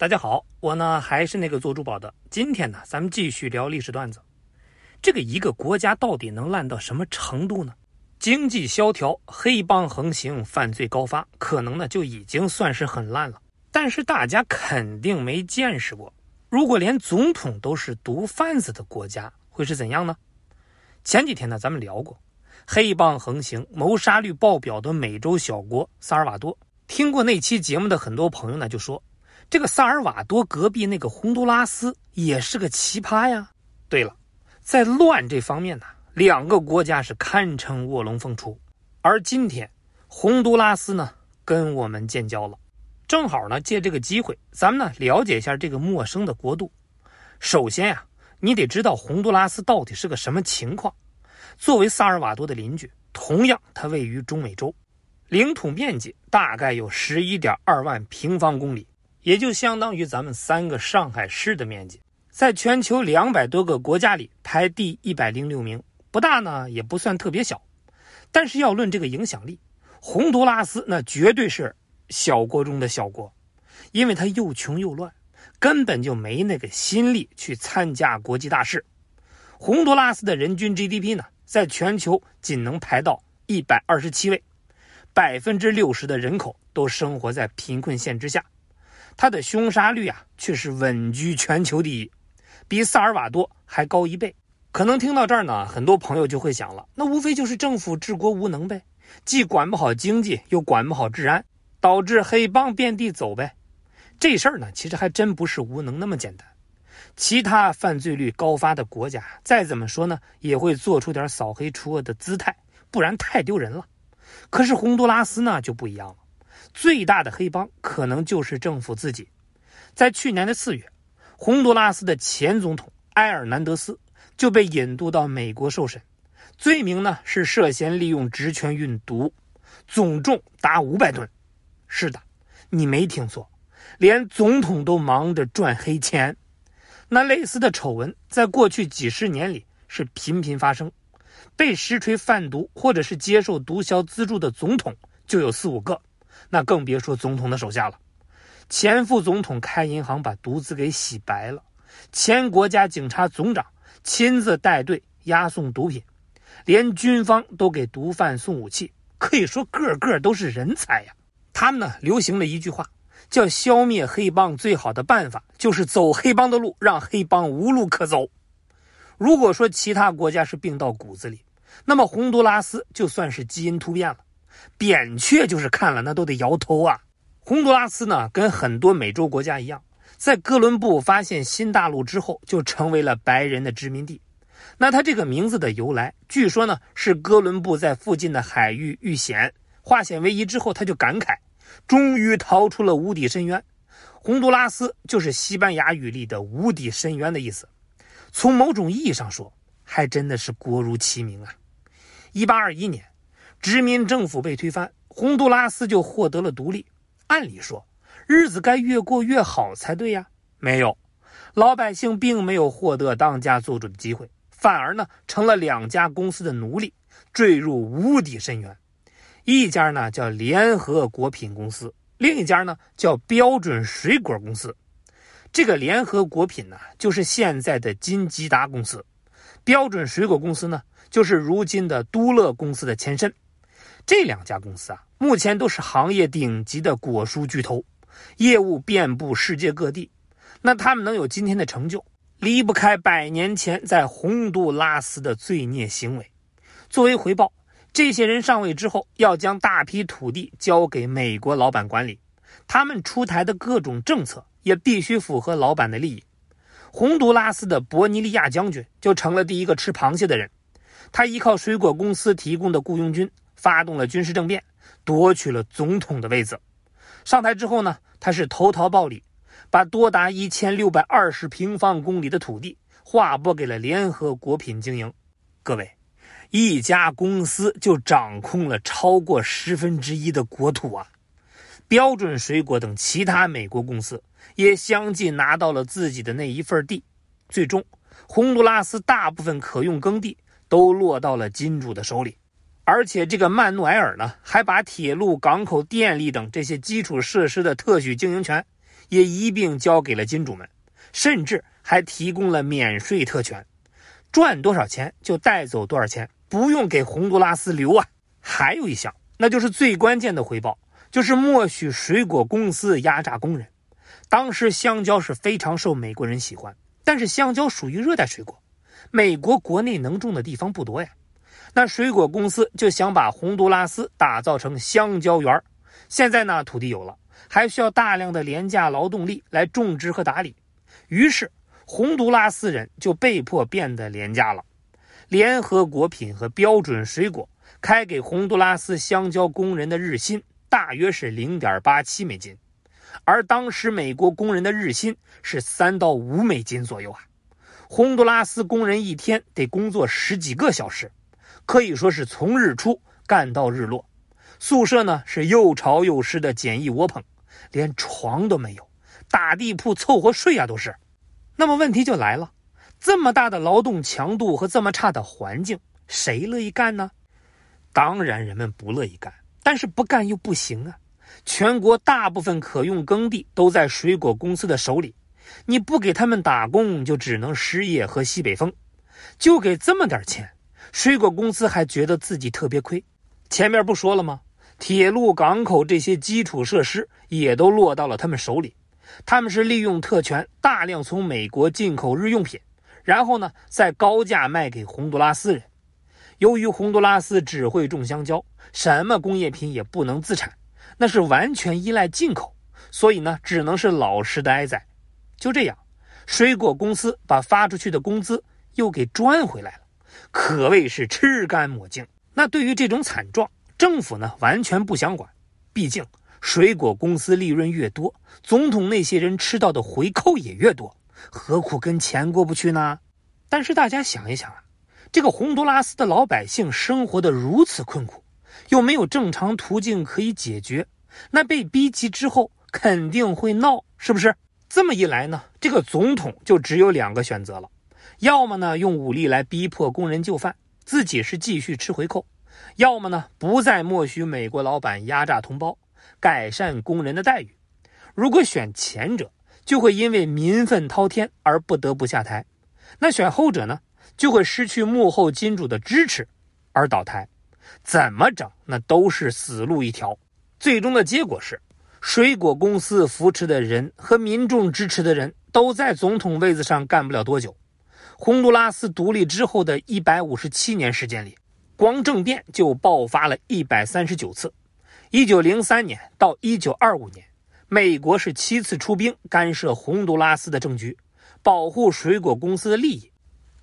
大家好，我呢还是那个做珠宝的。今天呢，咱们继续聊历史段子。这个一个国家到底能烂到什么程度呢？经济萧条、黑帮横行、犯罪高发，可能呢就已经算是很烂了。但是大家肯定没见识过，如果连总统都是毒贩子的国家，会是怎样呢？前几天呢，咱们聊过黑帮横行、谋杀率爆表的美洲小国萨尔瓦多。听过那期节目的很多朋友呢，就说这个萨尔瓦多隔壁那个洪都拉斯也是个奇葩呀。对了，在乱这方面呢。两个国家是堪称卧龙凤雏，而今天洪都拉斯呢跟我们建交了，正好呢借这个机会，咱们呢了解一下这个陌生的国度。首先呀，你得知道洪都拉斯到底是个什么情况。作为萨尔瓦多的邻居，同样它位于中美洲，领土面积大概有十一点二万平方公里，也就相当于咱们三个上海市的面积，在全球两百多个国家里排第一百零六名。不大呢，也不算特别小，但是要论这个影响力，洪都拉斯那绝对是小国中的小国，因为它又穷又乱，根本就没那个心力去参加国际大事。洪都拉斯的人均 GDP 呢，在全球仅能排到一百二十七位，百分之六十的人口都生活在贫困线之下，它的凶杀率啊却是稳居全球第一，比萨尔瓦多还高一倍。可能听到这儿呢，很多朋友就会想了，那无非就是政府治国无能呗，既管不好经济，又管不好治安，导致黑帮遍地走呗。这事儿呢，其实还真不是无能那么简单。其他犯罪率高发的国家，再怎么说呢，也会做出点扫黑除恶的姿态，不然太丢人了。可是洪都拉斯呢就不一样了，最大的黑帮可能就是政府自己。在去年的四月，洪都拉斯的前总统埃尔南德斯。就被引渡到美国受审，罪名呢是涉嫌利用职权运毒，总重达五百吨。是的，你没听错，连总统都忙着赚黑钱。那类似的丑闻在过去几十年里是频频发生，被实锤贩毒或者是接受毒枭资助的总统就有四五个，那更别说总统的手下了。前副总统开银行把毒资给洗白了，前国家警察总长。亲自带队押送毒品，连军方都给毒贩送武器，可以说个个都是人才呀。他们呢流行了一句话，叫“消灭黑帮最好的办法就是走黑帮的路，让黑帮无路可走”。如果说其他国家是病到骨子里，那么洪都拉斯就算是基因突变了。扁鹊就是看了那都得摇头啊。洪都拉斯呢，跟很多美洲国家一样。在哥伦布发现新大陆之后，就成为了白人的殖民地。那他这个名字的由来，据说呢是哥伦布在附近的海域遇险，化险为夷之后，他就感慨，终于逃出了无底深渊。洪都拉斯就是西班牙语里的无底深渊的意思。从某种意义上说，还真的是国如其名啊。一八二一年，殖民政府被推翻，洪都拉斯就获得了独立。按理说。日子该越过越好才对呀，没有，老百姓并没有获得当家做主的机会，反而呢成了两家公司的奴隶，坠入无底深渊。一家呢叫联合果品公司，另一家呢叫标准水果公司。这个联合果品呢就是现在的金吉达公司，标准水果公司呢就是如今的都乐公司的前身。这两家公司啊，目前都是行业顶级的果蔬巨头。业务遍布世界各地，那他们能有今天的成就，离不开百年前在洪都拉斯的罪孽行为。作为回报，这些人上位之后，要将大批土地交给美国老板管理，他们出台的各种政策也必须符合老板的利益。洪都拉斯的伯尼利亚将军就成了第一个吃螃蟹的人，他依靠水果公司提供的雇佣军，发动了军事政变，夺取了总统的位子。上台之后呢，他是投桃报李，把多达一千六百二十平方公里的土地划拨给了联合国品经营。各位，一家公司就掌控了超过十分之一的国土啊！标准水果等其他美国公司也相继拿到了自己的那一份地。最终，洪都拉斯大部分可用耕地都落到了金主的手里。而且这个曼努埃尔呢，还把铁路、港口、电力等这些基础设施的特许经营权也一并交给了金主们，甚至还提供了免税特权，赚多少钱就带走多少钱，不用给洪都拉斯留啊。还有一项，那就是最关键的回报，就是默许水果公司压榨工人。当时香蕉是非常受美国人喜欢，但是香蕉属于热带水果，美国国内能种的地方不多呀。那水果公司就想把洪都拉斯打造成香蕉园现在呢，土地有了，还需要大量的廉价劳动力来种植和打理，于是洪都拉斯人就被迫变得廉价了。联合果品和标准水果开给洪都拉斯香蕉工人的日薪大约是零点八七美金。而当时美国工人的日薪是三到五美金左右啊，洪都拉斯工人一天得工作十几个小时，可以说是从日出干到日落。宿舍呢是又潮又湿的简易窝棚，连床都没有，打地铺凑合睡啊都是。那么问题就来了，这么大的劳动强度和这么差的环境，谁乐意干呢？当然人们不乐意干，但是不干又不行啊。全国大部分可用耕地都在水果公司的手里，你不给他们打工，就只能失业和西北风。就给这么点钱，水果公司还觉得自己特别亏。前面不说了吗？铁路、港口这些基础设施也都落到了他们手里。他们是利用特权，大量从美国进口日用品，然后呢再高价卖给洪都拉斯人。由于洪都拉斯只会种香蕉，什么工业品也不能自产。那是完全依赖进口，所以呢，只能是老实的挨宰。就这样，水果公司把发出去的工资又给赚回来了，可谓是吃干抹净。那对于这种惨状，政府呢完全不想管，毕竟水果公司利润越多，总统那些人吃到的回扣也越多，何苦跟钱过不去呢？但是大家想一想啊，这个洪都拉斯的老百姓生活的如此困苦。又没有正常途径可以解决，那被逼急之后肯定会闹，是不是？这么一来呢，这个总统就只有两个选择了：要么呢用武力来逼迫工人就范，自己是继续吃回扣；要么呢不再默许美国老板压榨同胞，改善工人的待遇。如果选前者，就会因为民愤滔天而不得不下台；那选后者呢，就会失去幕后金主的支持而倒台。怎么整，那都是死路一条。最终的结果是，水果公司扶持的人和民众支持的人都在总统位子上干不了多久。洪都拉斯独立之后的一百五十七年时间里，光政变就爆发了一百三十九次。一九零三年到一九二五年，美国是七次出兵干涉洪都拉斯的政局，保护水果公司的利益。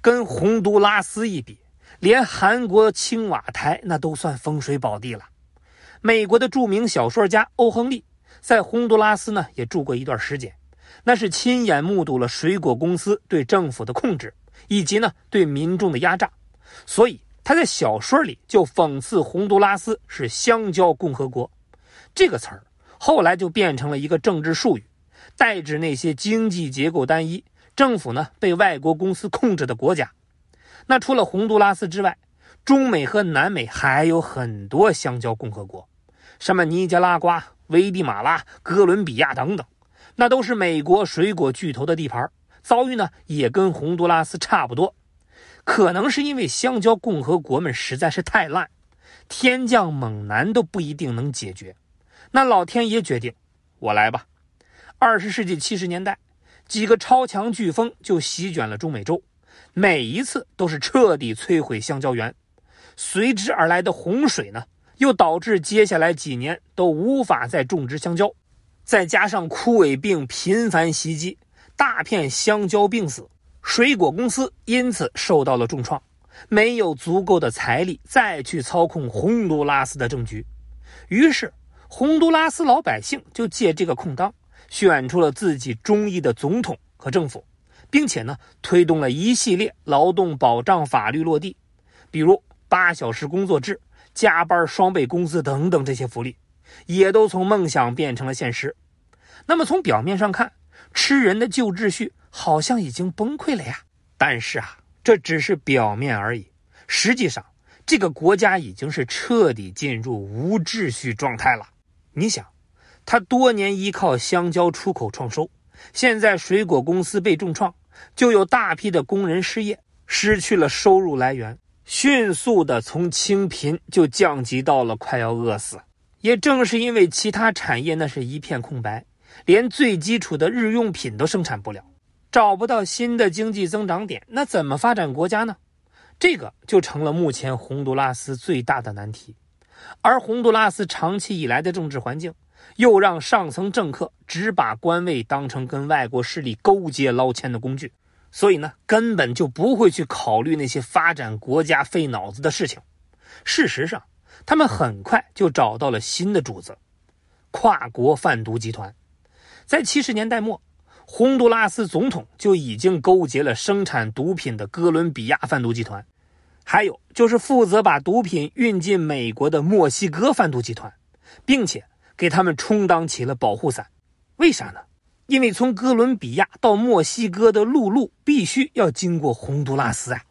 跟洪都拉斯一比。连韩国青瓦台那都算风水宝地了。美国的著名小说家欧亨利在洪都拉斯呢也住过一段时间，那是亲眼目睹了水果公司对政府的控制以及呢对民众的压榨，所以他在小说里就讽刺洪都拉斯是香蕉共和国。这个词儿后来就变成了一个政治术语，代指那些经济结构单一、政府呢被外国公司控制的国家。那除了洪都拉斯之外，中美和南美还有很多香蕉共和国，什么尼加拉瓜、危地马拉、哥伦比亚等等，那都是美国水果巨头的地盘儿，遭遇呢也跟洪都拉斯差不多。可能是因为香蕉共和国们实在是太烂，天降猛男都不一定能解决。那老天爷决定，我来吧。二十世纪七十年代，几个超强飓风就席卷了中美洲。每一次都是彻底摧毁香蕉园，随之而来的洪水呢，又导致接下来几年都无法再种植香蕉。再加上枯萎病频繁袭击，大片香蕉病死，水果公司因此受到了重创，没有足够的财力再去操控洪都拉斯的政局。于是，洪都拉斯老百姓就借这个空当，选出了自己中意的总统和政府。并且呢，推动了一系列劳动保障法律落地，比如八小时工作制、加班双倍工资等等这些福利，也都从梦想变成了现实。那么从表面上看，吃人的旧秩序好像已经崩溃了呀。但是啊，这只是表面而已，实际上这个国家已经是彻底进入无秩序状态了。你想，他多年依靠香蕉出口创收，现在水果公司被重创，就有大批的工人失业，失去了收入来源，迅速的从清贫就降级到了快要饿死。也正是因为其他产业那是一片空白，连最基础的日用品都生产不了，找不到新的经济增长点，那怎么发展国家呢？这个就成了目前洪都拉斯最大的难题。而洪都拉斯长期以来的政治环境。又让上层政客只把官位当成跟外国势力勾结捞钱的工具，所以呢，根本就不会去考虑那些发展国家费脑子的事情。事实上，他们很快就找到了新的主子——跨国贩毒集团。在七十年代末，洪都拉斯总统就已经勾结了生产毒品的哥伦比亚贩毒集团，还有就是负责把毒品运进美国的墨西哥贩毒集团，并且。给他们充当起了保护伞，为啥呢？因为从哥伦比亚到墨西哥的陆路必须要经过洪都拉斯啊，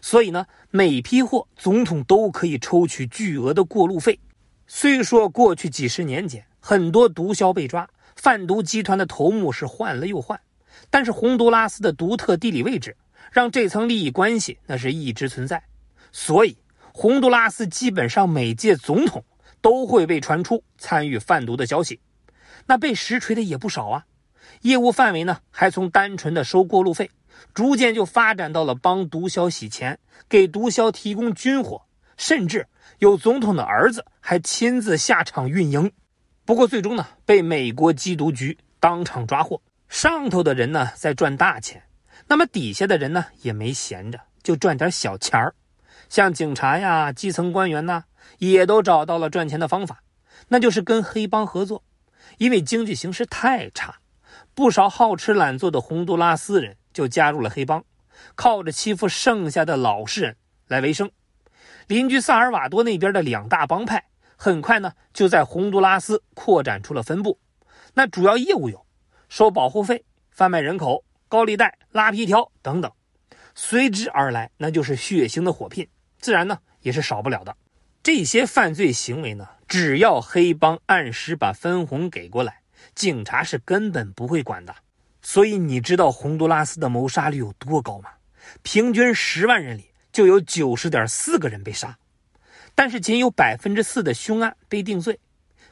所以呢，每批货总统都可以抽取巨额的过路费。虽说过去几十年间很多毒枭被抓，贩毒集团的头目是换了又换，但是洪都拉斯的独特地理位置让这层利益关系那是一直存在，所以洪都拉斯基本上每届总统。都会被传出参与贩毒的消息，那被实锤的也不少啊。业务范围呢，还从单纯的收过路费，逐渐就发展到了帮毒枭洗钱、给毒枭提供军火，甚至有总统的儿子还亲自下场运营。不过最终呢，被美国缉毒局当场抓获。上头的人呢在赚大钱，那么底下的人呢也没闲着，就赚点小钱儿。像警察呀、基层官员呐，也都找到了赚钱的方法，那就是跟黑帮合作。因为经济形势太差，不少好吃懒做的洪都拉斯人就加入了黑帮，靠着欺负剩下的老实人来维生。邻居萨尔瓦多那边的两大帮派，很快呢就在洪都拉斯扩展出了分部。那主要业务有收保护费、贩卖人口、高利贷、拉皮条等等。随之而来，那就是血腥的火拼。自然呢，也是少不了的。这些犯罪行为呢，只要黑帮按时把分红给过来，警察是根本不会管的。所以你知道洪都拉斯的谋杀率有多高吗？平均十万人里就有九十点四个人被杀，但是仅有百分之四的凶案被定罪。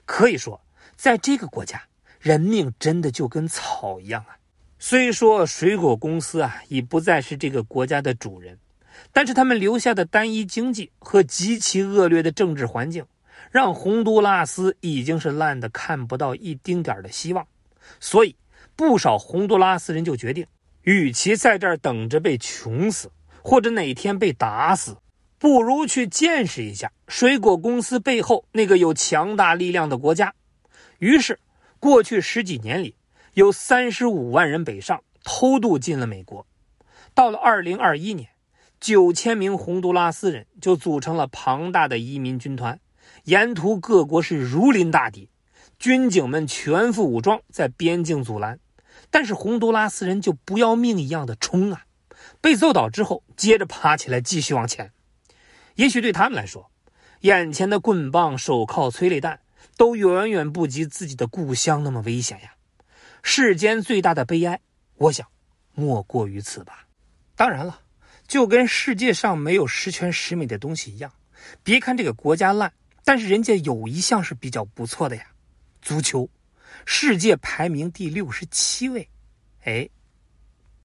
可以说，在这个国家，人命真的就跟草一样啊。虽说水果公司啊已不再是这个国家的主人。但是他们留下的单一经济和极其恶劣的政治环境，让洪都拉斯已经是烂得看不到一丁点的希望。所以，不少洪都拉斯人就决定，与其在这儿等着被穷死，或者哪天被打死，不如去见识一下水果公司背后那个有强大力量的国家。于是，过去十几年里，有三十五万人北上偷渡进了美国。到了二零二一年。九千名洪都拉斯人就组成了庞大的移民军团，沿途各国是如临大敌，军警们全副武装在边境阻拦，但是洪都拉斯人就不要命一样的冲啊！被揍倒之后，接着爬起来继续往前。也许对他们来说，眼前的棍棒、手铐、催泪弹都远远不及自己的故乡那么危险呀。世间最大的悲哀，我想莫过于此吧。当然了。就跟世界上没有十全十美的东西一样，别看这个国家烂，但是人家有一项是比较不错的呀，足球，世界排名第六十七位，哎，